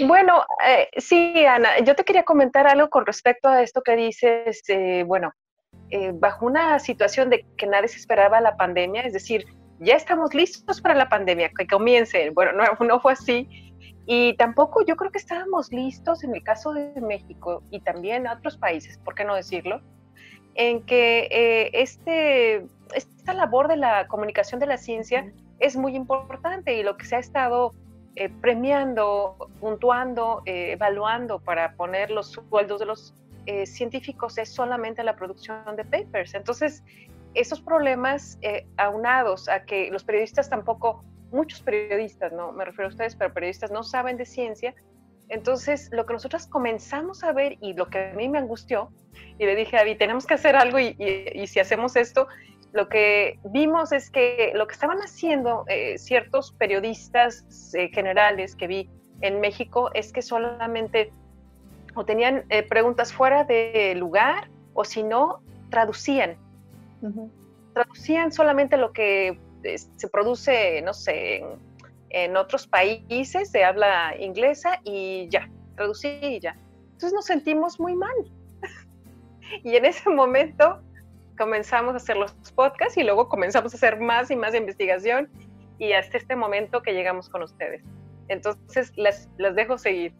bueno, eh, sí, Ana, yo te quería comentar algo con respecto a esto que dices, eh, bueno, eh, bajo una situación de que nadie se esperaba la pandemia, es decir, ya estamos listos para la pandemia, que comience, bueno, no, no fue así, y tampoco yo creo que estábamos listos en el caso de México y también otros países, ¿por qué no decirlo? En que este, esta labor de la comunicación de la ciencia es muy importante y lo que se ha estado eh, premiando, puntuando, eh, evaluando para poner los sueldos de los eh, científicos es solamente la producción de papers. Entonces, esos problemas aunados a que los periodistas tampoco, muchos periodistas, no me refiero a ustedes, pero periodistas no saben de ciencia, entonces lo que nosotros comenzamos a ver y lo que a mí me angustió, y le dije a David, tenemos que hacer algo y si hacemos esto, lo que vimos es que lo que estaban haciendo eh, ciertos periodistas eh, generales que vi en México es que solamente o tenían eh, preguntas fuera de lugar o si no, traducían. Traducían solamente lo que se produce, no sé, en, en, otros países de habla inglesa y ya, traducí y ya. Entonces nos sentimos muy mal. y en ese momento comenzamos a hacer los podcasts y luego comenzamos a hacer más y más investigación y hasta este momento que llegamos con ustedes. Entonces, las, las dejo seguir.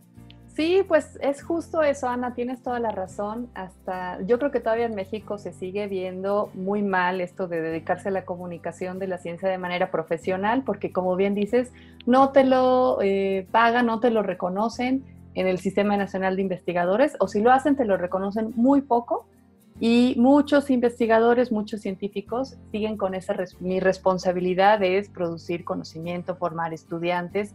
Sí, pues es justo eso, Ana, tienes toda la razón. Hasta yo creo que todavía en México se sigue viendo muy mal esto de dedicarse a la comunicación de la ciencia de manera profesional, porque como bien dices, no te lo eh, pagan, no te lo reconocen en el Sistema Nacional de Investigadores, o si lo hacen, te lo reconocen muy poco y muchos investigadores, muchos científicos siguen con esa, mi responsabilidad es producir conocimiento, formar estudiantes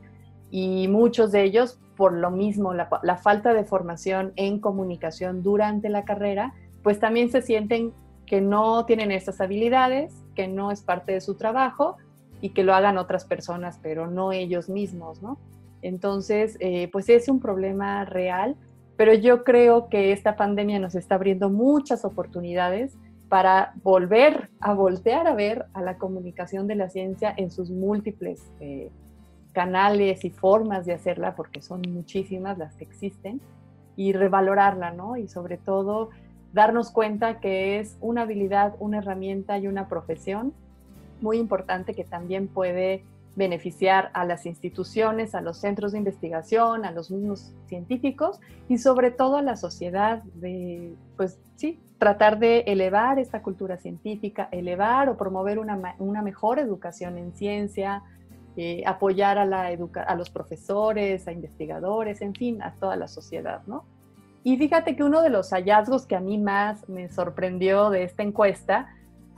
y muchos de ellos, por lo mismo, la, falta de formación en comunicación durante la carrera, pues también se sienten que no tienen estas habilidades, que no es parte de su trabajo y que lo hagan otras personas, pero no ellos mismos, ¿no? Entonces, eh, pues es un problema real pero yo creo que esta pandemia nos está abriendo muchas oportunidades para volver a voltear a ver a la comunicación de la ciencia en sus múltiples eh, canales y formas de hacerla, porque son muchísimas las que existen, y revalorarla, ¿no? Y sobre todo darnos cuenta que es una habilidad, una herramienta y una profesión muy importante que también puede beneficiar a las instituciones, a los centros de investigación, a los mismos científicos y sobre todo a la sociedad de, pues sí, tratar de elevar esta cultura científica, elevar o promover una, una mejor educación en ciencia, eh, apoyar a, la a los profesores, a investigadores, en fin, a toda la sociedad, ¿no? Y fíjate que uno de los hallazgos que a mí más me sorprendió de esta encuesta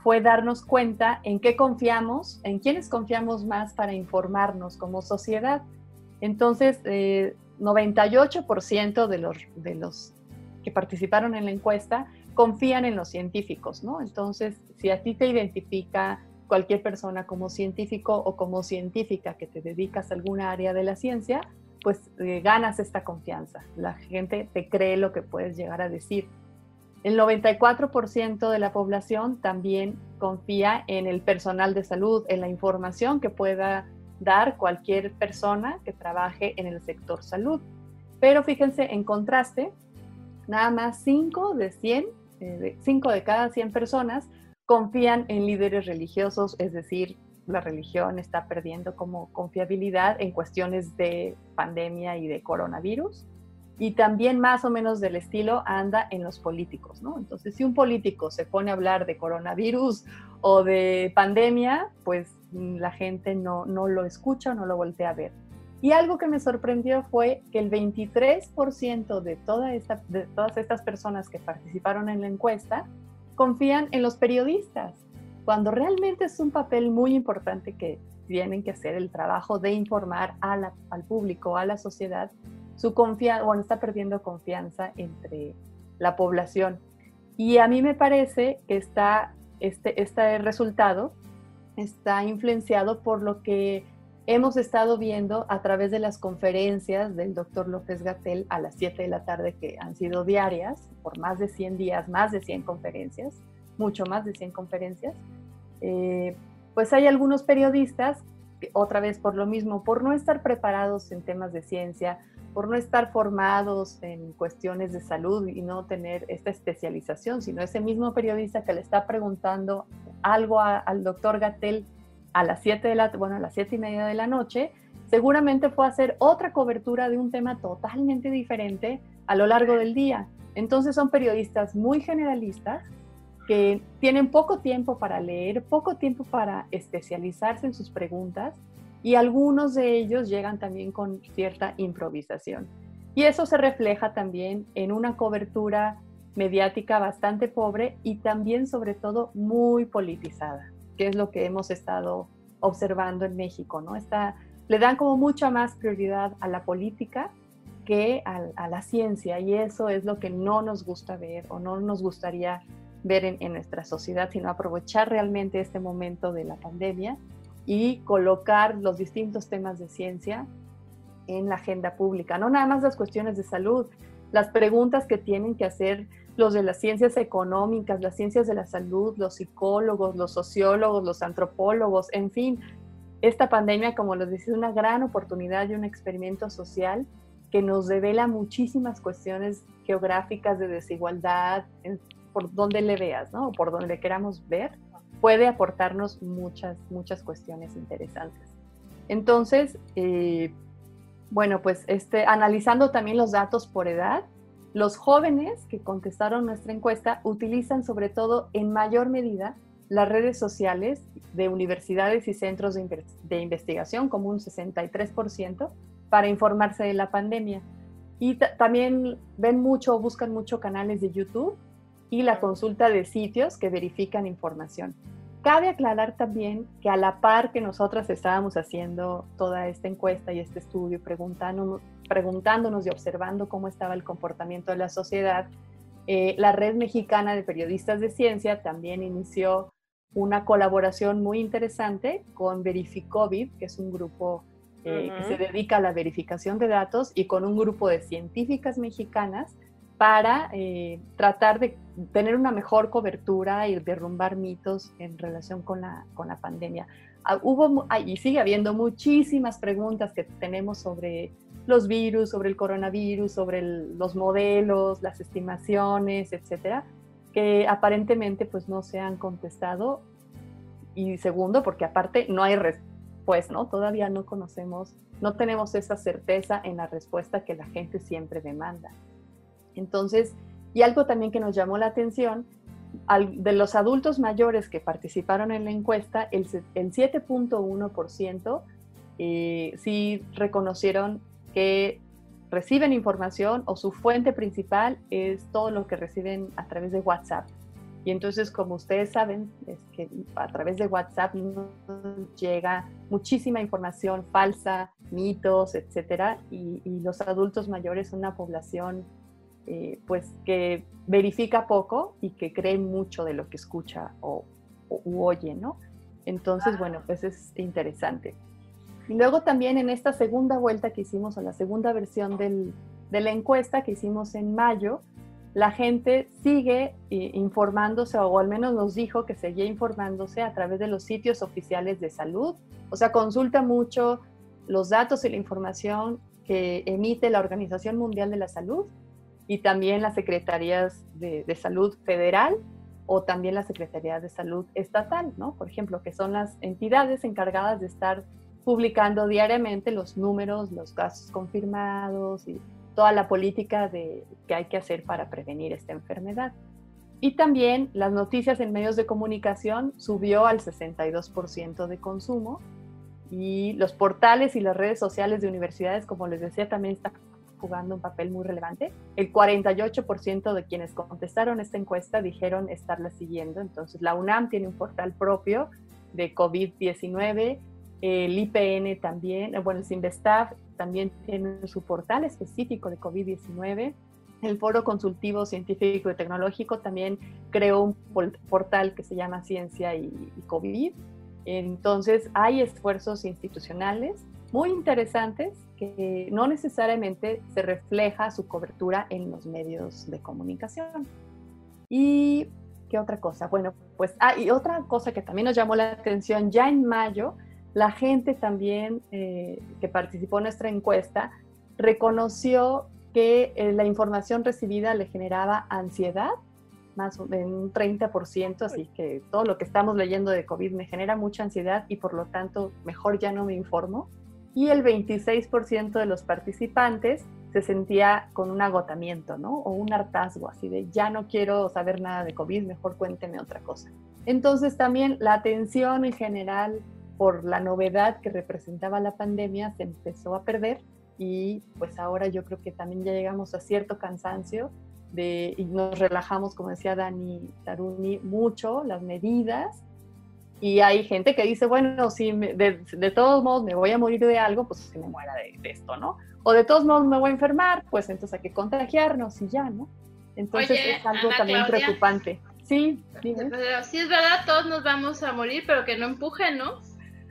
fue darnos cuenta en qué confiamos, en quiénes confiamos más para informarnos como sociedad. Entonces, 98% eh, de los, que participaron en la encuesta confían en los científicos, ¿no? Entonces, si a ti te identifica cualquier persona como científico o como científica que te dedicas a alguna área de la ciencia, pues eh, ganas esta confianza. La gente te cree lo que puedes llegar a decir. El 94% de la población también confía en el personal de salud, en la información que pueda dar cualquier persona que trabaje en el sector salud. Pero fíjense, en contraste, nada más 5 de 100, 5 eh, de cada 100 personas confían en líderes religiosos, es decir, la religión está perdiendo como confiabilidad en cuestiones de pandemia y de coronavirus y también más o menos del estilo anda en los políticos, ¿no? Entonces, si un político se pone a hablar de coronavirus o de pandemia, pues mm, la gente no, no lo escucha no lo voltea a ver. Y algo que me sorprendió fue que el 23% de, toda esta, de todas estas personas que participaron en la encuesta confían en los periodistas, cuando realmente es un papel muy importante que tienen que hacer el trabajo de informar al público, a la sociedad su confianza, bueno, está perdiendo confianza entre la población. Y a mí me parece que está, este, este resultado está influenciado por lo que hemos estado viendo a través de las conferencias del doctor López Gatel a las 7 de la tarde, que han sido diarias, por más de 100 días, más de 100 conferencias, mucho más de 100 conferencias. Eh, pues hay algunos periodistas otra vez por lo mismo, por no estar preparados en temas de ciencia, por no estar formados en cuestiones de salud y no tener esta especialización, sino ese mismo periodista que le está preguntando algo al doctor Gatel a las 7 de la, bueno, siete y media de la noche, seguramente fue hacer otra cobertura de un tema totalmente diferente a lo largo del día. Entonces son periodistas muy generalistas que tienen poco tiempo para leer, poco tiempo para especializarse en sus preguntas y algunos de ellos llegan también con cierta improvisación. Y eso se refleja también en una cobertura mediática bastante pobre y también sobre todo muy politizada, que es lo que hemos estado observando en México, ¿no? Está, le dan como mucha más prioridad a la política que a, la ciencia y eso es lo que no nos gusta ver o no nos gustaría ver en, en nuestra sociedad, sino aprovechar realmente este momento de la pandemia y colocar los distintos temas de ciencia en la agenda pública, no nada más las cuestiones de salud, las preguntas que tienen que hacer los de las ciencias económicas, las ciencias de la salud, los psicólogos, los sociólogos, los antropólogos, en fin, esta pandemia, como les decía, es una gran oportunidad y un experimento social que nos revela muchísimas cuestiones geográficas de desigualdad, por donde le veas, ¿no? Por donde queramos ver puede aportarnos muchas, muchas cuestiones interesantes. Entonces, eh, bueno, pues este, analizando también los datos por edad, los jóvenes que contestaron nuestra encuesta utilizan sobre todo en mayor medida las redes sociales de universidades y centros de, de investigación, como un 63%, para informarse de la pandemia. Y también ven mucho, buscan mucho canales de YouTube y la consulta de sitios que verifican información. Cabe aclarar también que a la par que nosotras estábamos haciendo toda esta encuesta y este estudio, preguntándonos, preguntándonos y observando cómo estaba el comportamiento de la sociedad, eh, la Red Mexicana de Periodistas de Ciencia también inició una colaboración muy interesante con Verificovid, que es un grupo eh, que se dedica a la verificación de datos, y con un grupo de científicas mexicanas para eh, tratar de tener una mejor cobertura y derrumbar mitos en relación con la, con la pandemia. Ah, hubo y sigue habiendo muchísimas preguntas que tenemos sobre los virus, sobre el coronavirus, sobre los modelos, las estimaciones, etcétera, que aparentemente pues no se han contestado. Y segundo, porque aparte no hay respuesta, ¿no? Todavía no conocemos, no tenemos esa certeza en la respuesta que la gente siempre demanda. Entonces, y algo también que nos llamó la atención, de los adultos mayores que participaron en la encuesta, el, 7.1% eh, sí reconocieron que reciben información o su fuente principal es todo lo que reciben a través de WhatsApp. Y entonces, como ustedes saben, es que a través de WhatsApp llega muchísima información falsa, mitos, etcétera, y, y los adultos mayores son una población eh, pues que verifica poco y que cree mucho de lo que escucha o, oye, ¿no? Entonces, bueno, pues es interesante. Y luego también en esta segunda vuelta que hicimos, o la segunda versión del, de la encuesta que hicimos en mayo, la gente sigue eh, informándose, o al menos nos dijo que seguía informándose a través de los sitios oficiales de salud. O sea, consulta mucho los datos y la información que emite la Organización Mundial de la Salud y también las secretarías de, salud federal o también las secretarías de salud estatal, ¿no? Por ejemplo, que son las entidades encargadas de estar publicando diariamente los números, los casos confirmados y toda la política de, que hay que hacer para prevenir esta enfermedad. Y también las noticias en medios de comunicación subió al 62% de consumo y los portales y las redes sociales de universidades, como les decía, también están jugando un papel muy relevante. El 48% de quienes contestaron esta encuesta dijeron estarla siguiendo. Entonces, la UNAM tiene un portal propio de COVID-19, el IPN también, bueno, el CIMBESTAF también tiene su portal específico de COVID-19. El Foro Consultivo Científico y Tecnológico también creó un portal que se llama Ciencia y, y COVID. Entonces, hay esfuerzos institucionales muy interesantes que no necesariamente se refleja su cobertura en los medios de comunicación. ¿Y qué otra cosa? Bueno, pues, ah, y otra cosa que también nos llamó la atención, ya en mayo la gente también eh, que participó en nuestra encuesta reconoció que eh, la información recibida le generaba ansiedad, más de un 30%, así que todo lo que estamos leyendo de COVID me genera mucha ansiedad y por lo tanto mejor ya no me informo. Y el 26% de los participantes se sentía con un agotamiento, ¿no? O un hartazgo, así de ya no quiero saber nada de COVID, mejor cuénteme otra cosa. Entonces también la atención en general por la novedad que representaba la pandemia se empezó a perder y pues ahora yo creo que también ya llegamos a cierto cansancio de, y nos relajamos, como decía Dani Taruni, mucho las medidas y hay gente que dice, bueno, si de, todos modos me voy a morir de algo, pues que me muera de, esto, ¿no? O de todos modos me voy a enfermar, pues entonces hay que contagiarnos y ya, ¿no? Entonces es algo también preocupante. Sí, dime. Pero sí es verdad, todos nos vamos a morir, pero que no empujen, ¿no?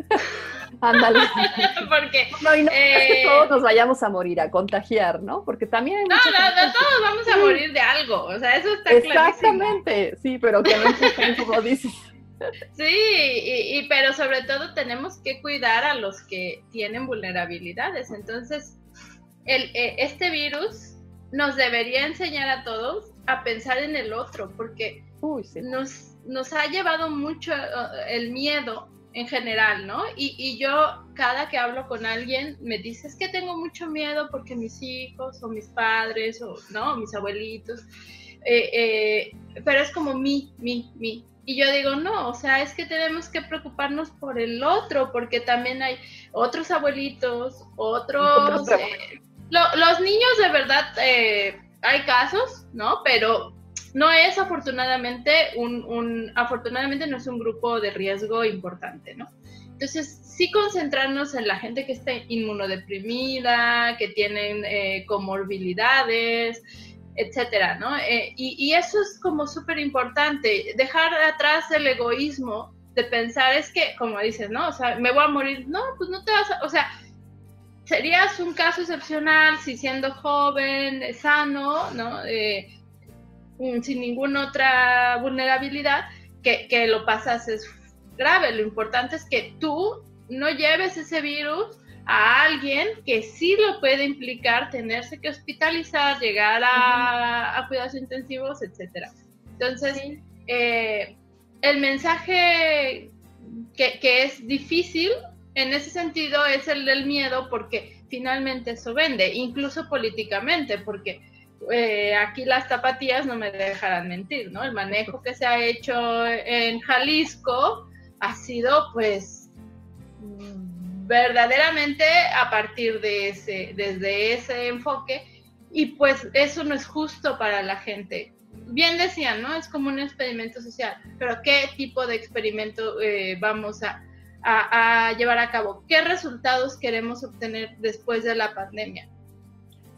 Ándale. Porque no, y no es que eh, todos nos vayamos a morir, a contagiar, ¿no? Porque también hay No, no, no, todos vamos a morir de algo, o sea, eso está Exactamente, sí, pero que no empujen, como dices. Sí, y, pero sobre todo tenemos que cuidar a los que tienen vulnerabilidades. Entonces, el, eh, este virus nos debería enseñar a todos a pensar en el otro, porque nos, nos ha llevado mucho eh, el miedo en general, ¿no? Y, yo cada que hablo con alguien me dice, es que tengo mucho miedo porque mis hijos o mis padres o, ¿no? Mis abuelitos, eh, pero es como mi, mi, mi. Y yo digo, no, o sea, es que tenemos que preocuparnos por el otro, porque también hay otros abuelitos, otros... Eh, los niños de verdad, eh, hay casos, ¿no? Pero no es afortunadamente un, un, afortunadamente no es un grupo de riesgo importante, ¿no? Entonces, sí concentrarnos en la gente que está inmunodeprimida, que tienen eh, comorbilidades, etcétera, ¿no? Eh, y, eso es como súper importante, dejar atrás el egoísmo de pensar, es que, como dices, ¿no? O sea, me voy a morir, no, pues no te vas a, o sea, serías un caso excepcional si siendo joven, sano, ¿no? Eh, mm, sin ninguna otra vulnerabilidad, que, que lo pasas es grave. Lo importante es que tú no lleves ese virus a alguien que sí lo puede implicar tenerse que hospitalizar, llegar a, cuidados intensivos, etcétera. Entonces, eh, el mensaje que, es difícil en ese sentido es el del miedo porque finalmente eso vende, incluso políticamente, porque eh, aquí las tapatías no me dejarán mentir, ¿no? El manejo que se ha hecho en Jalisco ha sido pues verdaderamente a partir de ese, desde ese enfoque, y pues eso no es justo para la gente. Bien decían, ¿no? Es como un experimento social, pero ¿qué tipo de experimento eh, vamos a, llevar a cabo? ¿Qué resultados queremos obtener después de la pandemia?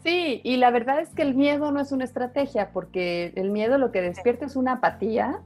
Sí, y la verdad es que el miedo no es una estrategia, porque el miedo lo que despierta es una apatía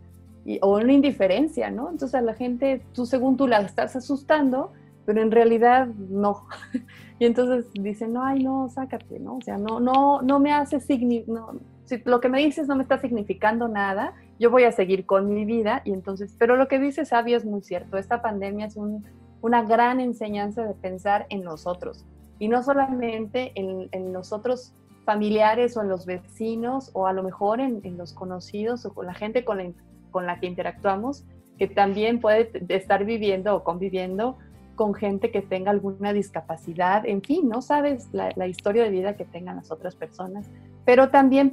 y, o una indiferencia, ¿no? Entonces a la gente, tú según tú la estás asustando, pero en realidad no. y entonces dicen, no, ay, no, sácate, ¿no? O sea, no, no, no me hace no, si lo que me dices no me está significando nada, yo voy a seguir con mi vida y entonces, pero lo que dice Sabio es muy cierto, esta pandemia es un, una gran enseñanza de pensar en nosotros y no solamente en, en nosotros familiares o en los vecinos o a lo mejor en, en los conocidos o con la gente con la, con la que interactuamos, que también puede estar viviendo o conviviendo con gente que tenga alguna discapacidad, en fin, no sabes la, historia de vida que tengan las otras personas, pero también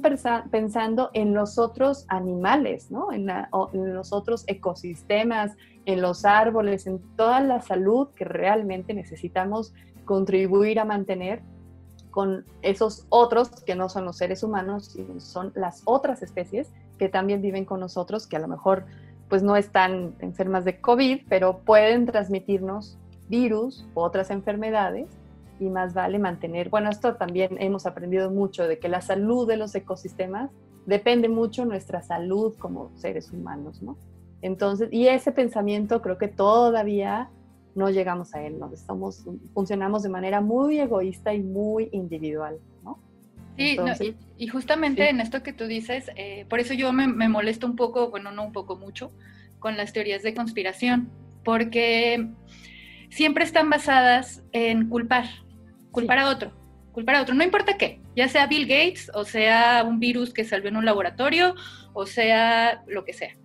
pensando en los otros animales, ¿no? En, en, los otros ecosistemas, en los árboles, en toda la salud que realmente necesitamos contribuir a mantener con esos otros que no son los seres humanos, son las otras especies que también viven con nosotros, que a lo mejor pues no están enfermas de COVID, pero pueden transmitirnos virus u otras enfermedades y más vale mantener, bueno, esto también hemos aprendido mucho de que la salud de los ecosistemas depende mucho de nuestra salud como seres humanos, ¿no? Entonces, y ese pensamiento creo que todavía no llegamos a él, ¿no? Estamos, funcionamos de manera muy egoísta y muy individual, ¿no? Sí, y, justamente en esto que tú dices, eh, por eso yo me, me molesto un poco, bueno, no un poco mucho, con las teorías de conspiración, porque siempre están basadas en culpar, culpar a otro, culpar a otro, no importa qué, ya sea Bill Gates o sea un virus que salió en un laboratorio o sea lo que sea.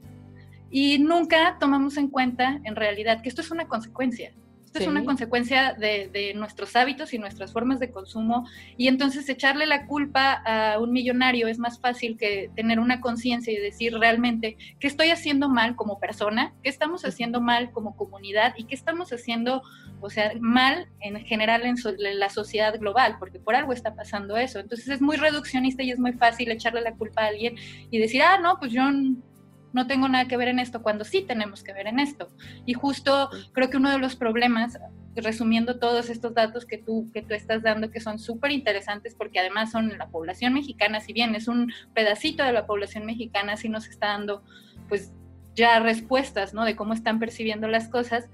Y nunca tomamos en cuenta en realidad que esto es una consecuencia. Esto es una consecuencia de, nuestros hábitos y nuestras formas de consumo. Y entonces echarle la culpa a un millonario es más fácil que tener una conciencia y decir realmente qué estoy haciendo mal como persona, qué estamos haciendo mal como comunidad y qué estamos haciendo, o sea, mal en general en, en la sociedad global, porque por algo está pasando eso. Entonces es muy reduccionista y es muy fácil echarle la culpa a alguien y decir, ah, no, pues yo no tengo nada que ver en esto, cuando sí tenemos que ver en esto. Y justo creo que uno de los problemas, resumiendo todos estos datos que tú, que tú estás dando, que son súper interesantes porque además son la población mexicana, si bien es un pedacito de la población mexicana, sí nos está dando pues ya respuestas, ¿no? De cómo están percibiendo las cosas.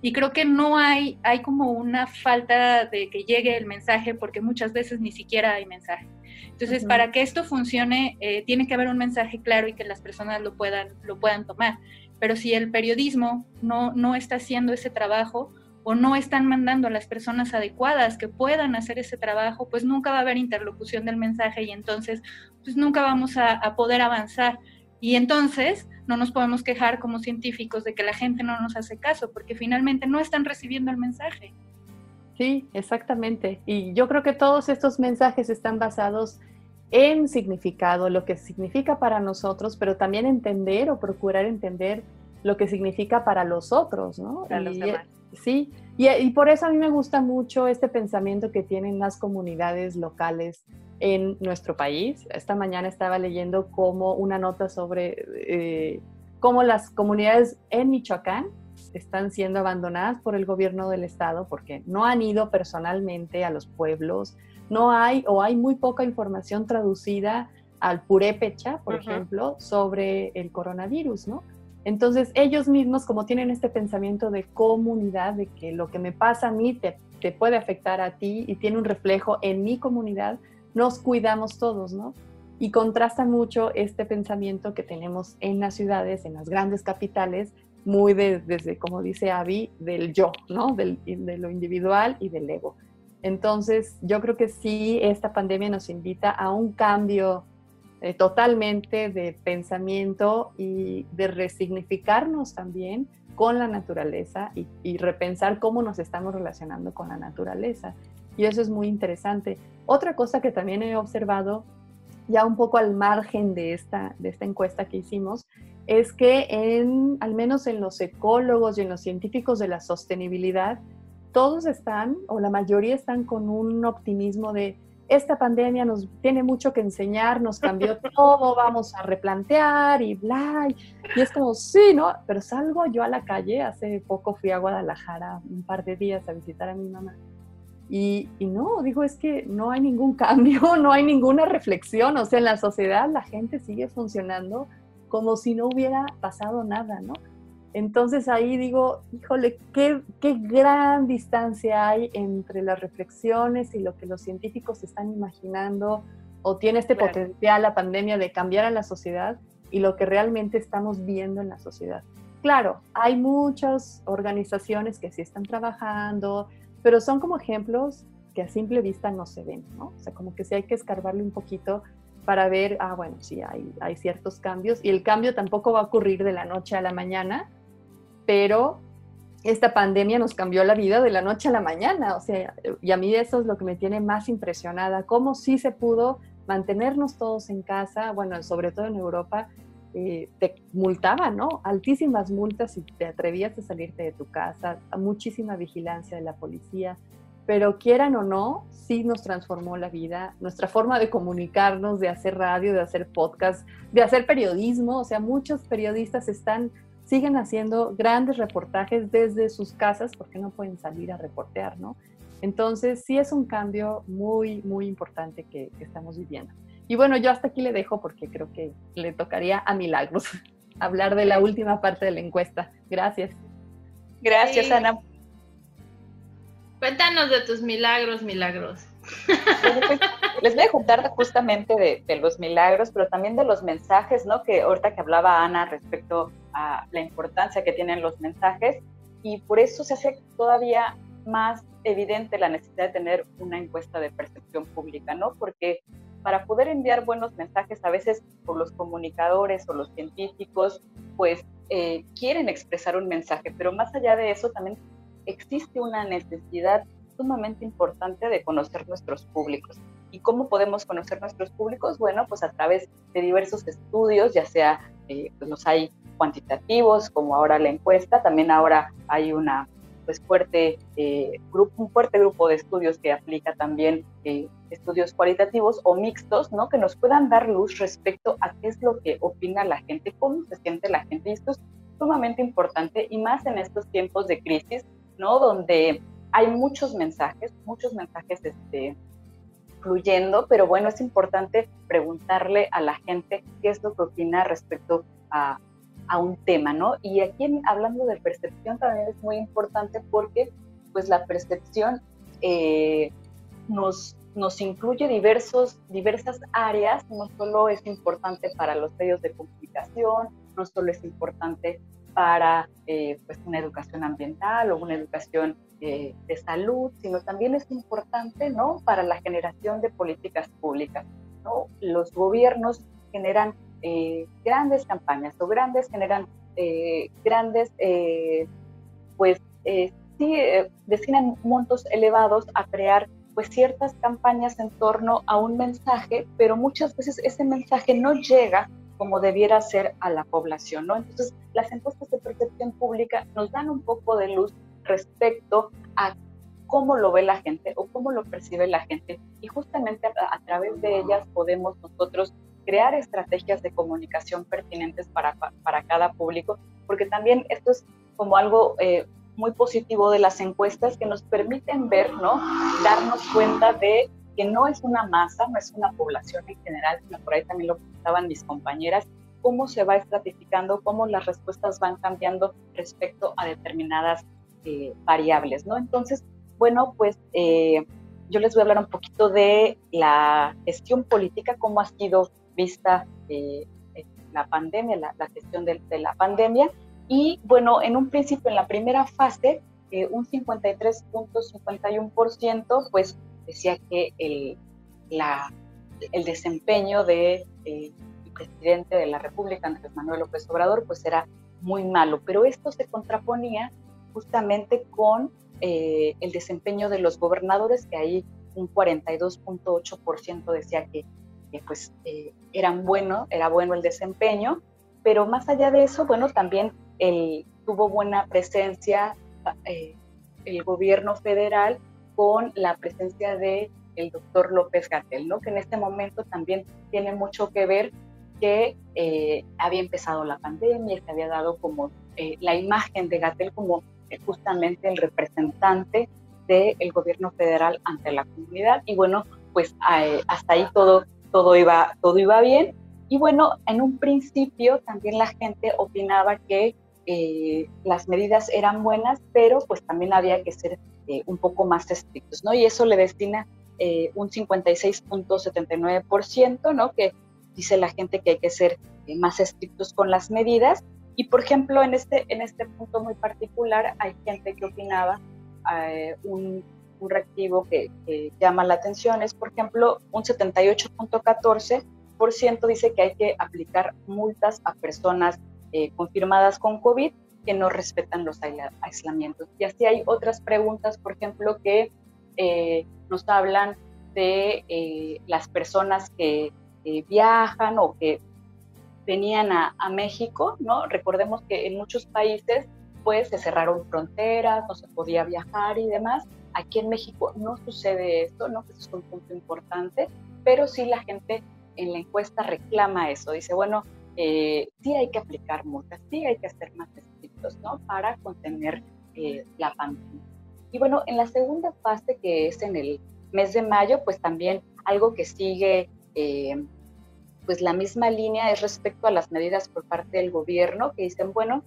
Y creo que no hay, hay como una falta de que llegue el mensaje porque muchas veces ni siquiera hay mensaje. Entonces, para que esto funcione, eh, tiene que haber un mensaje claro y que las personas lo puedan, lo puedan tomar. Pero si el periodismo no, no está haciendo ese trabajo o no están mandando a las personas adecuadas que puedan hacer ese trabajo, pues nunca va a haber interlocución del mensaje y entonces pues nunca vamos a, a poder avanzar. Y entonces no nos podemos quejar como científicos de que la gente no nos hace caso, porque finalmente no están recibiendo el mensaje. Sí, exactamente. Y yo creo que todos estos mensajes están basados en significado, lo que significa para nosotros, pero también entender o procurar entender lo que significa para los otros, ¿no? Sí, y, por eso a mí me gusta mucho este pensamiento que tienen las comunidades locales en nuestro país. Esta mañana estaba leyendo como una nota sobre eh, cómo las comunidades en Michoacán están siendo abandonadas por el gobierno del estado porque no han ido personalmente a los pueblos, no hay o hay muy poca información traducida al purépecha, por ejemplo, sobre el coronavirus, ¿no? Entonces ellos mismos como tienen este pensamiento de comunidad, de que lo que me pasa a mí te, te puede afectar a ti y tiene un reflejo en mi comunidad, nos cuidamos todos, ¿no? Y contrasta mucho este pensamiento que tenemos en las ciudades, en las grandes capitales, muy desde, como dice Abby, del yo, ¿no? Del, de lo individual y del ego. Entonces, yo creo que sí, esta pandemia nos invita a un cambio eh, totalmente de pensamiento y de resignificarnos también con la naturaleza y, y, repensar cómo nos estamos relacionando con la naturaleza. Y eso es muy interesante. Otra cosa que también he observado, ya un poco al margen de esta, de esta encuesta que hicimos, es que en, al menos en los ecólogos y en los científicos de la sostenibilidad, todos están, o la mayoría están con un optimismo de esta pandemia nos tiene mucho que enseñar, nos cambió todo, vamos a replantear y bla. Y es como, sí, ¿no? Pero salgo yo a la calle, hace poco fui a Guadalajara un par de días a visitar a mi mamá. Y, y, no, digo, es que no hay ningún cambio, no hay ninguna reflexión, o sea, en la sociedad la gente sigue funcionando como si no hubiera pasado nada, ¿no? Entonces ahí digo, híjole, qué, qué gran distancia hay entre las reflexiones y lo que los científicos están imaginando o tiene este potencial la pandemia de cambiar a la sociedad y lo que realmente estamos viendo en la sociedad. Claro, hay muchas organizaciones que sí están trabajando, pero son como ejemplos que a simple vista no se ven, ¿no? O sea, como que sí hay que escarbarle un poquito para ver, ah, bueno, sí, hay, hay ciertos cambios y el cambio tampoco va a ocurrir de la noche a la mañana, pero esta pandemia nos cambió la vida de la noche a la mañana, o sea, y a mí eso es lo que me tiene más impresionada, cómo sí se pudo mantenernos todos en casa, bueno, sobre todo en Europa, eh, te multaban, ¿no? Altísimas multas si te atrevías a salirte de tu casa, muchísima vigilancia de la policía pero quieran o no, sí nos transformó la vida, nuestra forma de comunicarnos, de hacer radio, de hacer podcast, de hacer periodismo, o sea, muchos periodistas están, siguen haciendo grandes reportajes desde sus casas porque no pueden salir a reportear, ¿no? Entonces, sí es un cambio muy, muy importante que, estamos viviendo. Y bueno, yo hasta aquí le dejo porque creo que le tocaría a Milagros hablar de la última parte de la encuesta. Gracias. Gracias, Ana. Cuéntanos de tus milagros, milagros. Pues, les voy a contar justamente de, los milagros, pero también de los mensajes, ¿no? Que ahorita que hablaba Ana respecto a la importancia que tienen los mensajes, y por eso se hace todavía más evidente la necesidad de tener una encuesta de percepción pública, ¿no? Porque para poder enviar buenos mensajes, a veces por los comunicadores o los científicos, pues eh, quieren expresar un mensaje, pero más allá de eso también existe una necesidad sumamente importante de conocer nuestros públicos. ¿Y cómo podemos conocer nuestros públicos? Bueno, pues a través de diversos estudios, ya sea eh, pues los hay cuantitativos, como ahora la encuesta, también ahora hay una pues fuerte eh, grupo, un fuerte grupo de estudios que aplica también eh, estudios cualitativos o mixtos, ¿no? Que nos puedan dar luz respecto a qué es lo que opina la gente, cómo se siente la gente. Y esto es sumamente importante y más en estos tiempos de crisis, ¿no? Donde hay muchos mensajes, muchos mensajes este, fluyendo, pero bueno, es importante preguntarle a la gente qué es lo que opina respecto a, a un tema, ¿no? Y aquí hablando de percepción también es muy importante porque pues la percepción eh, nos, nos incluye diversos, diversas áreas, no solo es importante para los medios de comunicación, no solo es importante para eh, pues una educación ambiental o una educación eh, de salud, sino también es importante ¿no? para la generación de políticas públicas. ¿no? Los gobiernos generan eh, grandes campañas o grandes generan grandes, pues sí, destinan montos elevados a crear pues ciertas campañas en torno a un mensaje, pero muchas veces ese mensaje no llega como debiera ser a la población, ¿no? Entonces, las encuestas de percepción pública nos dan un poco de luz respecto a cómo lo ve la gente o cómo lo percibe la gente. Y justamente a través de ellas podemos nosotros crear estrategias de comunicación pertinentes para, para cada público, porque también esto es como algo eh, muy positivo de las encuestas que nos permiten ver, ¿no? Darnos cuenta de que no es una masa, no es una población en general, sino por ahí también lo comentaban mis compañeras, cómo se va estratificando, cómo las respuestas van cambiando respecto a determinadas eh, variables, ¿no? Entonces, bueno, pues eh, yo les voy a hablar un poquito de la gestión política, cómo ha sido vista eh, la pandemia, la, gestión de, la pandemia. Y bueno, en un principio, en la primera fase, eh, un 53.51% pues decía que el, el desempeño de eh, presidente de la República, Andrés Manuel López Obrador, pues era muy malo. Pero esto se contraponía justamente con eh, el desempeño de los gobernadores, que ahí un 42.8% decía que pues eh, eran bueno, era bueno el desempeño, pero más allá de eso, bueno, también tuvo buena presencia el gobierno federal con la presencia de el doctor López Gatel, ¿no? que en este momento también tiene mucho que ver que eh, había empezado la pandemia, se había dado como la imagen de Gatel como justamente el representante del gobierno federal ante la comunidad y bueno, pues hasta ahí todo todo iba, todo iba bien. Y bueno, en un principio también la gente opinaba que eh, las medidas eran buenas, pero pues también había que ser eh, un poco más estrictos, ¿no? Y eso le destina eh, un 56.79%, ¿no? Que dice la gente que hay que ser más estrictos con las medidas. Y por ejemplo, en este, en este punto muy particular, hay gente que opinaba un un reactivo que, llama la atención es, por ejemplo, un 78.14% dice que hay que aplicar multas a personas eh, confirmadas con COVID que no respetan los aislamientos. Y así hay otras preguntas, por ejemplo, que eh, nos hablan de eh, las personas que viajan o que venían a, a, México, ¿no? Recordemos que en muchos países pues se cerraron fronteras, no se podía viajar y demás, Aquí en México no sucede esto, ¿no? Eso es un punto importante, pero sí la gente en la encuesta reclama eso, dice, bueno, eh, sí hay que aplicar multas, sí hay que ser más estrictos, ¿no? Para contener eh, la pandemia. Y bueno, en la segunda fase, que es en el mes de mayo, pues también algo que sigue, eh, pues la misma línea es respecto a las medidas por parte del gobierno, que dicen, bueno,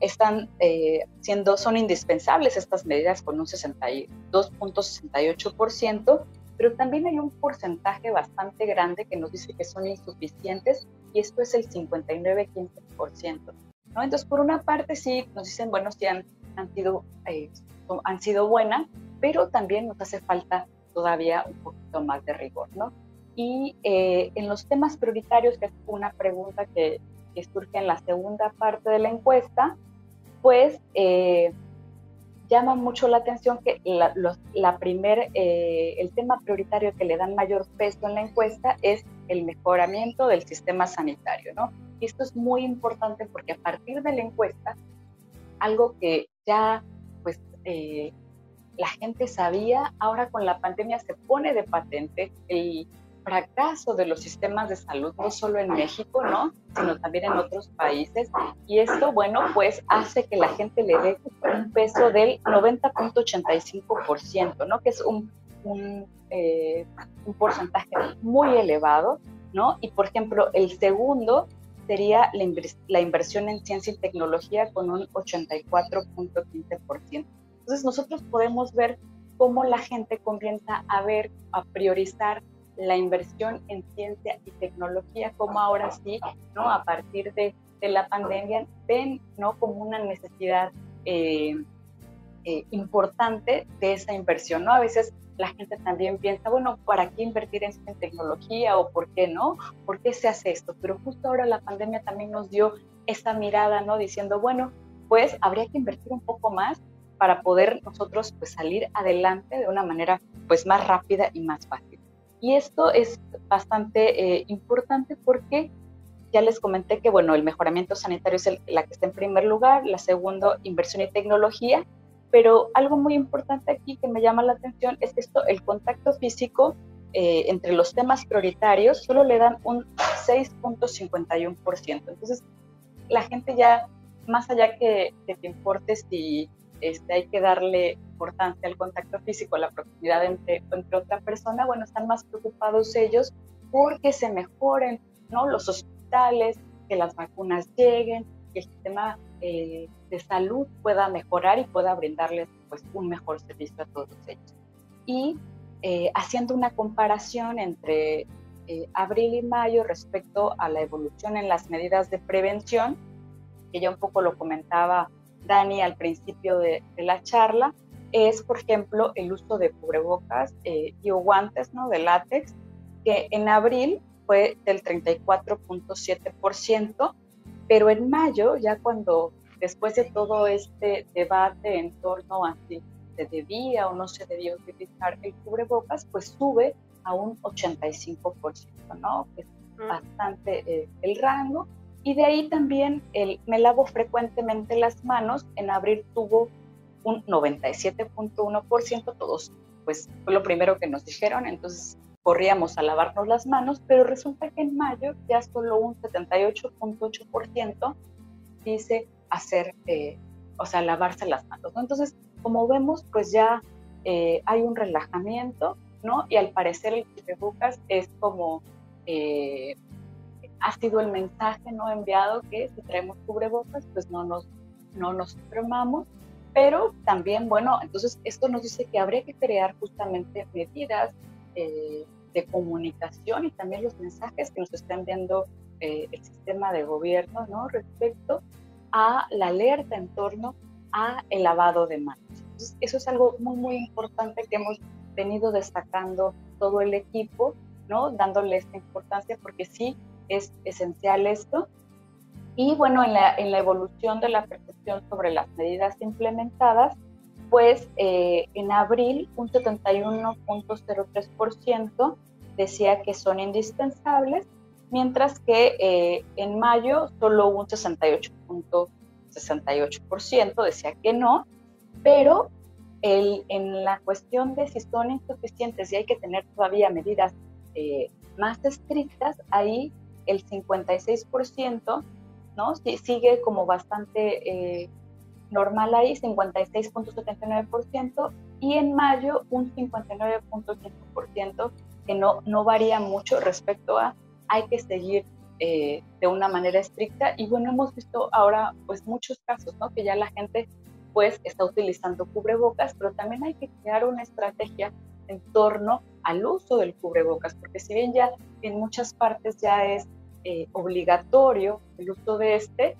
están eh, siendo, son indispensables estas medidas con un 62.68%, pero también hay un porcentaje bastante grande que nos dice que son insuficientes y esto es el 59.15%. ¿no? Entonces, por una parte sí, nos dicen, bueno, sí han, han sido, eh, han sido buenas, pero también nos hace falta todavía un poquito más de rigor, ¿no? Y eh, en los temas prioritarios, que es una pregunta que, que, surge en la segunda parte de la encuesta, pues eh, llama mucho la atención que la, la primer, eh, el tema prioritario que le dan mayor peso en la encuesta es el mejoramiento del sistema sanitario, ¿no? Y esto es muy importante porque a partir de la encuesta, algo que ya pues eh, la gente sabía, ahora con la pandemia se pone de patente el fracaso de los sistemas de salud, no solo en México, ¿no? Sino también en otros países. Y esto, bueno, pues hace que la gente le dé un peso del 90.85%, ¿no? Que es un, un, eh, un porcentaje muy elevado, ¿no? Y, por ejemplo, el segundo sería la, la inversión en ciencia y tecnología con un 84.15%. Entonces, nosotros podemos ver cómo la gente comienza a ver, a priorizar la inversión en ciencia y tecnología, como ahora sí, ¿no? A partir de, de la pandemia, ven, ¿no? Como una necesidad eh, eh, importante de esa inversión, ¿no? A veces la gente también piensa, bueno, ¿para qué invertir en, en tecnología o por qué no? ¿Por qué se hace esto? Pero justo ahora la pandemia también nos dio esa mirada, ¿no? Diciendo, bueno, pues habría que invertir un poco más para poder nosotros pues salir adelante de una manera pues más rápida y más fácil. Y esto es bastante eh, importante porque ya les comenté que, bueno, el mejoramiento sanitario es la que está en primer lugar, la segunda, inversión y tecnología, pero algo muy importante aquí que me llama la atención es que esto, el contacto físico eh, entre los temas prioritarios solo le dan un 6.51%. Entonces, la gente ya, más allá que, que te importe si este, hay que darle importancia al contacto físico, la proximidad entre, entre otra persona, bueno, están más preocupados ellos porque se mejoren ¿no? los hospitales, que las vacunas lleguen, que el sistema eh, de salud pueda mejorar y pueda brindarles pues, un mejor servicio a todos ellos. Y eh, haciendo una comparación entre eh, abril y mayo respecto a la evolución en las medidas de prevención, que ya un poco lo comentaba Dani al principio de, la charla, es, por ejemplo, el uso de cubrebocas eh, y guantes ¿no? de látex, que en abril fue del 34.7%, pero en mayo, ya cuando después de todo este debate en torno a si se debía o no se debía utilizar el cubrebocas, pues sube a un 85%, ¿no? Es mm. bastante eh, el rango. Y de ahí también el me lavo frecuentemente las manos, en abril tuvo un 97.1%, todos, pues fue lo primero que nos dijeron, entonces corríamos a lavarnos las manos, pero resulta que en mayo ya solo un 78.8% dice hacer, eh, o sea, lavarse las manos, ¿no? Entonces, como vemos, pues ya eh, hay un relajamiento, ¿no? Y al parecer el cubrebocas es como eh, ha sido el mensaje no enviado que si traemos cubrebocas, pues no nos, no nos enfermamos. Pero también, bueno, entonces esto nos dice que habría que crear justamente medidas eh, de comunicación y también los mensajes que nos está enviando eh, el sistema de gobierno, ¿no? Respecto a la alerta en torno a el lavado de manos. Entonces, eso es algo muy, muy importante que hemos venido destacando todo el equipo, ¿no? Dándole esta importancia porque sí, es esencial esto. Y bueno, en la, en la evolución de la percepción sobre las medidas implementadas, pues eh, en abril un 71.03% decía que son indispensables, mientras que eh, en mayo solo un 68.68% decía que no, pero el, en la cuestión de si son insuficientes y hay que tener todavía medidas eh, más estrictas, ahí el 56%, ¿no? sigue como bastante eh, normal ahí, 56.79%, y en mayo un 59.5%, que no, no varía mucho respecto a hay que seguir eh, de una manera estricta. Y bueno, hemos visto ahora pues muchos casos, ¿no? Que ya la gente pues está utilizando cubrebocas, pero también hay que crear una estrategia en torno al uso del cubrebocas, porque si bien ya en muchas partes ya es eh, obligatorio el uso de este,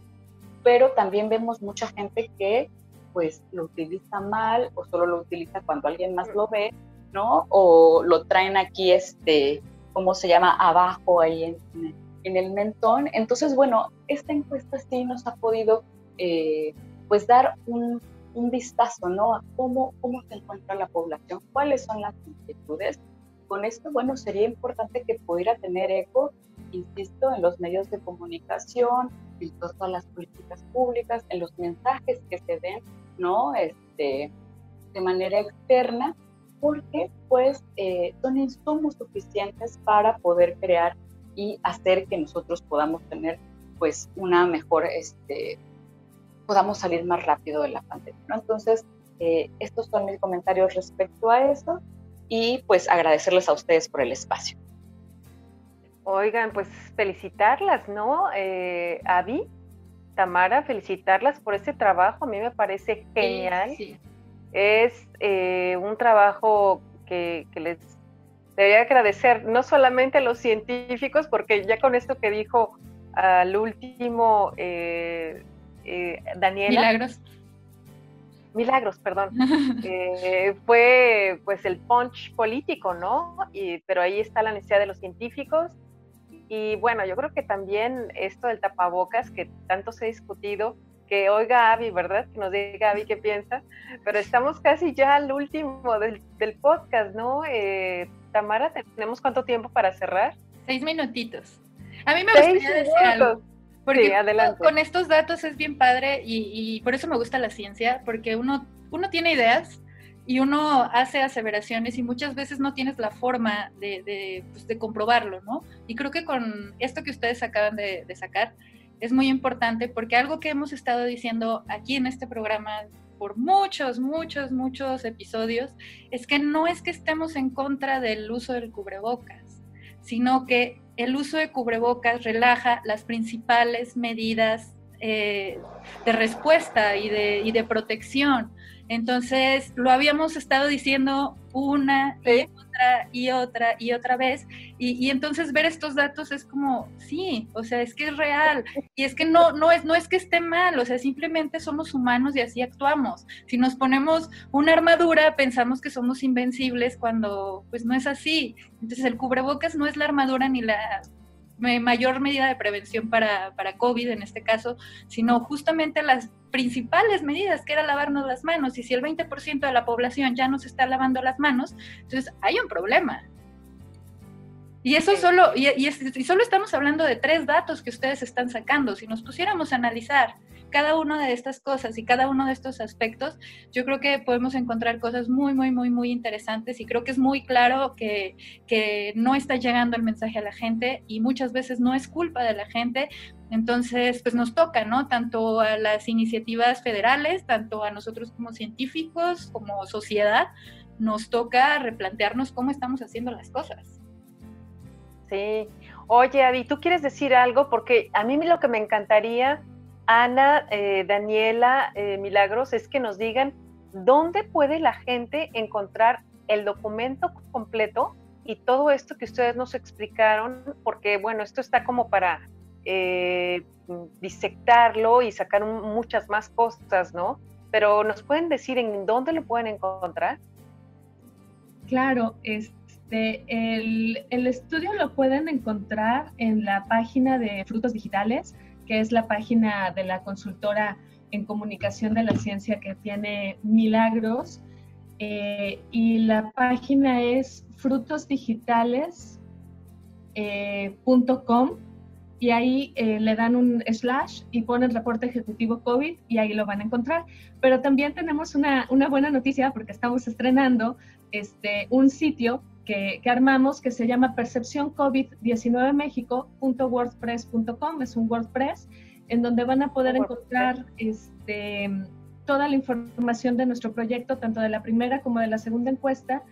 pero también vemos mucha gente que pues lo utiliza mal o solo lo utiliza cuando alguien más lo ve, ¿no? O lo traen aquí, este, ¿cómo se llama? Abajo, ahí en, en el mentón. Entonces, bueno, esta encuesta sí nos ha podido, eh, pues, dar un, un, vistazo, ¿no? A cómo, cómo se encuentra la población, cuáles son las inquietudes. Con esto, bueno, sería importante que pudiera tener eco, insisto, en los medios de comunicación, en todas las políticas públicas, en los mensajes que se den, ¿no? Este, de manera externa, porque pues eh, son insumos suficientes para poder crear y hacer que nosotros podamos tener pues una mejor, este, podamos salir más rápido de la pandemia. ¿no? Entonces, eh, estos son mis comentarios respecto a eso y pues agradecerles a ustedes por el espacio. Oigan, pues felicitarlas, ¿no? Eh, Avi, Tamara, felicitarlas por ese trabajo, a mí me parece genial. Es eh, un trabajo que, les debería agradecer, no solamente a los científicos, porque ya con esto que dijo al último eh, eh, Daniela. Milagros. Milagros, perdón. fue pues el punch político, ¿no? Y, pero ahí está la necesidad de los científicos y bueno, yo creo que también esto del tapabocas, que tanto se ha discutido, que oiga Avi, ¿verdad? Que nos diga Avi qué piensa, pero estamos casi ya al último del, podcast, ¿no? Eh, Tamara, ¿tenemos cuánto tiempo para cerrar? Seis minutitos. A mí me gustaría decir algo. Porque con estos datos es bien padre y, y, por eso me gusta la ciencia, porque uno, uno tiene ideas, y uno hace aseveraciones y muchas veces no tienes la forma de, pues, de, comprobarlo, ¿no? Y creo que con esto que ustedes acaban de, de sacar es muy importante porque algo que hemos estado diciendo aquí en este programa por muchos, muchos, muchos episodios es que no es que estemos en contra del uso del cubrebocas, sino que el uso de cubrebocas relaja las principales medidas eh, de respuesta y de, y de protección. Entonces, lo habíamos estado diciendo una otra y otra y otra vez. Y, entonces ver estos datos es como, sí, o sea, es que es real. Y es que no, no, es, no es que esté mal, o sea, simplemente somos humanos y así actuamos. Si nos ponemos una armadura, pensamos que somos invencibles cuando pues no es así. Entonces, el cubrebocas no es la armadura ni la mayor medida de prevención para, para COVID en este caso, sino justamente las principales medidas, que era lavarnos las manos. Y si el 20% de la población ya no se está lavando las manos, entonces hay un problema. Y eso solo, y, y, y, solo estamos hablando de tres datos que ustedes están sacando. Si nos pusiéramos a analizar cada una de estas cosas y cada uno de estos aspectos, yo creo que podemos encontrar cosas muy, muy, muy, muy interesantes y creo que es muy claro que, que no está llegando el mensaje a la gente y muchas veces no es culpa de la gente. Entonces, pues nos toca, ¿no? Tanto a las iniciativas federales, tanto a nosotros como científicos, como sociedad, nos toca replantearnos cómo estamos haciendo las cosas. Sí. Oye, Adi, ¿tú quieres decir algo? Porque a mí lo que me encantaría Ana, eh, Daniela, eh, Milagros, es que nos digan dónde puede la gente encontrar el documento completo y todo esto que ustedes nos explicaron, porque bueno, esto está como para eh, disectarlo y sacar muchas más cosas, ¿no? Pero nos pueden decir en dónde lo pueden encontrar. Claro, este, el, el estudio lo pueden encontrar en la página de Frutos Digitales que es la página de la consultora en comunicación de la ciencia que tiene Milagros. Eh, y la página es frutosdigitales.com eh, y ahí eh, le dan un slash y ponen reporte ejecutivo COVID y ahí lo van a encontrar. Pero también tenemos una, una buena noticia porque estamos estrenando este, un sitio que, armamos que se llama percepción COVID-19 México.wordpress.com, es un WordPress en donde van a poder encontrar este, toda la información de nuestro proyecto, tanto de la primera como de la segunda encuesta,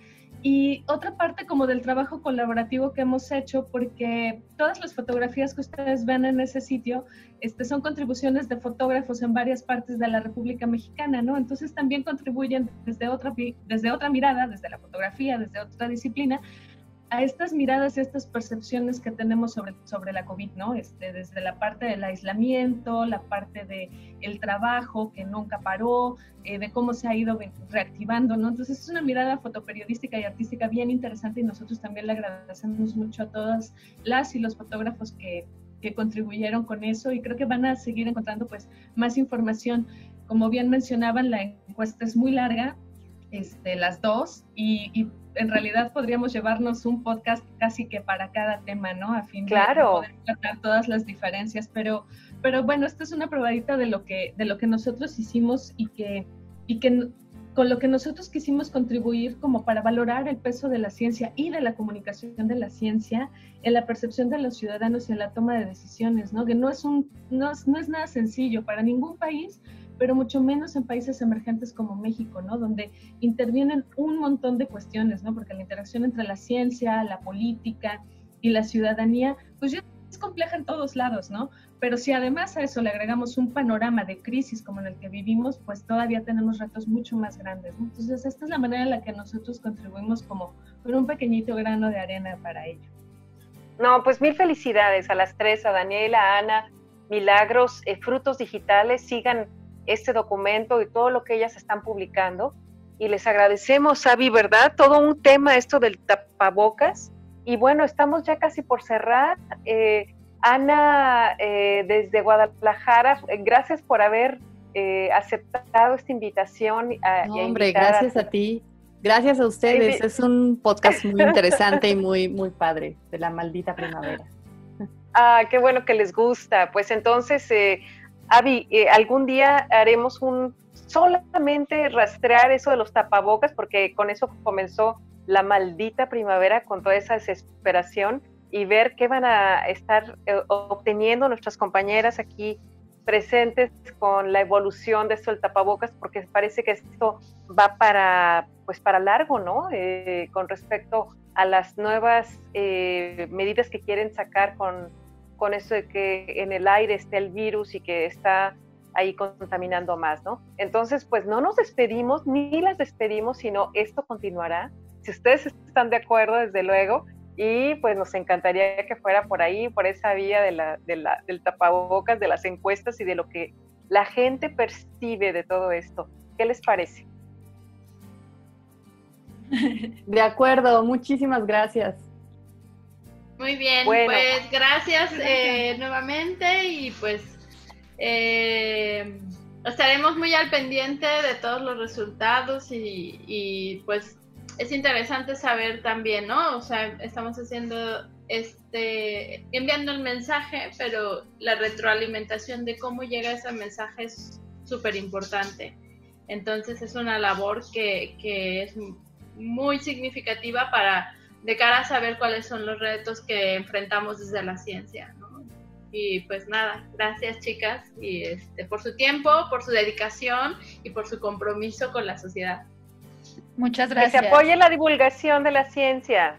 y otra parte como del trabajo colaborativo que hemos hecho, porque todas las fotografías que ustedes ven en ese sitio este, son contribuciones de fotógrafos en varias partes de la República Mexicana, ¿no? Entonces también contribuyen desde otra, desde otra mirada, desde la fotografía, desde otra disciplina, a estas miradas y estas percepciones que tenemos sobre, sobre la COVID, ¿no? Este, desde la parte del aislamiento, la parte del el trabajo que nunca paró, eh, de cómo se ha ido reactivando, ¿no? Entonces es una mirada fotoperiodística y artística bien interesante y nosotros también le agradecemos mucho a todas las y los fotógrafos que, que contribuyeron con eso y creo que van a seguir encontrando pues más información. Como bien mencionaban, la encuesta es muy larga, este, las dos, y, y en realidad podríamos llevarnos un podcast casi que para cada tema, ¿no? A fin claro. de poder tratar todas las diferencias, pero, pero bueno, esta es una probadita de lo que, de lo que nosotros hicimos y que, y que con lo que nosotros quisimos contribuir como para valorar el peso de la ciencia y de la comunicación de la ciencia en la percepción de los ciudadanos y en la toma de decisiones, ¿no? Que no es, un, no es, no es nada sencillo para ningún país pero mucho menos en países emergentes como México, ¿no? Donde intervienen un montón de cuestiones, ¿no? Porque la interacción entre la ciencia, la política y la ciudadanía, pues ya es compleja en todos lados, ¿no? Pero si además a eso le agregamos un panorama de crisis como en el que vivimos, pues todavía tenemos retos mucho más grandes, ¿no? Entonces, esta es la manera en la que nosotros contribuimos como con un pequeñito grano de arena para ello. No, pues mil felicidades a las tres, a Daniela, a Ana, Milagros, eh, Frutos Digitales, sigan este documento y todo lo que ellas están publicando. Y les agradecemos, Avi, ¿verdad? Todo un tema esto del tapabocas. Y bueno, estamos ya casi por cerrar. Eh, Ana, eh, desde Guadalajara, gracias por haber eh, aceptado esta invitación. hombre, gracias a, ti. Gracias a ustedes. Es un podcast muy interesante y muy, muy padre de la maldita primavera. Ah, qué bueno que les gusta. Pues entonces, Avi, eh, algún día haremos un solamente rastrear eso de los tapabocas, porque con eso comenzó la maldita primavera, con toda esa desesperación, y ver qué van a estar eh, obteniendo nuestras compañeras aquí presentes con la evolución de esto del tapabocas, porque parece que esto va para, pues para largo, ¿no? Eh, con respecto a las nuevas medidas que quieren sacar con con eso de que en el aire esté el virus y que está ahí contaminando más, ¿no? Entonces, pues no nos despedimos ni las despedimos, sino esto continuará. Si ustedes están de acuerdo, desde luego, y pues nos encantaría que fuera por ahí, por esa vía de la, del tapabocas, de las encuestas y de lo que la gente percibe de todo esto. ¿Qué les parece? De acuerdo, muchísimas gracias. Muy bien, pues gracias, eh, nuevamente y pues eh, estaremos muy al pendiente de todos los resultados y, y, pues es interesante saber también, ¿no? O sea, estamos haciendo este, enviando el mensaje, pero la retroalimentación de cómo llega ese mensaje es súper importante. Entonces es una labor que, que es muy significativa para de cara a saber cuáles son los retos que enfrentamos desde la ciencia. Y pues nada, gracias chicas y este, por su tiempo, por su dedicación y por su compromiso con la sociedad. Muchas gracias. Que se apoye la divulgación de la ciencia.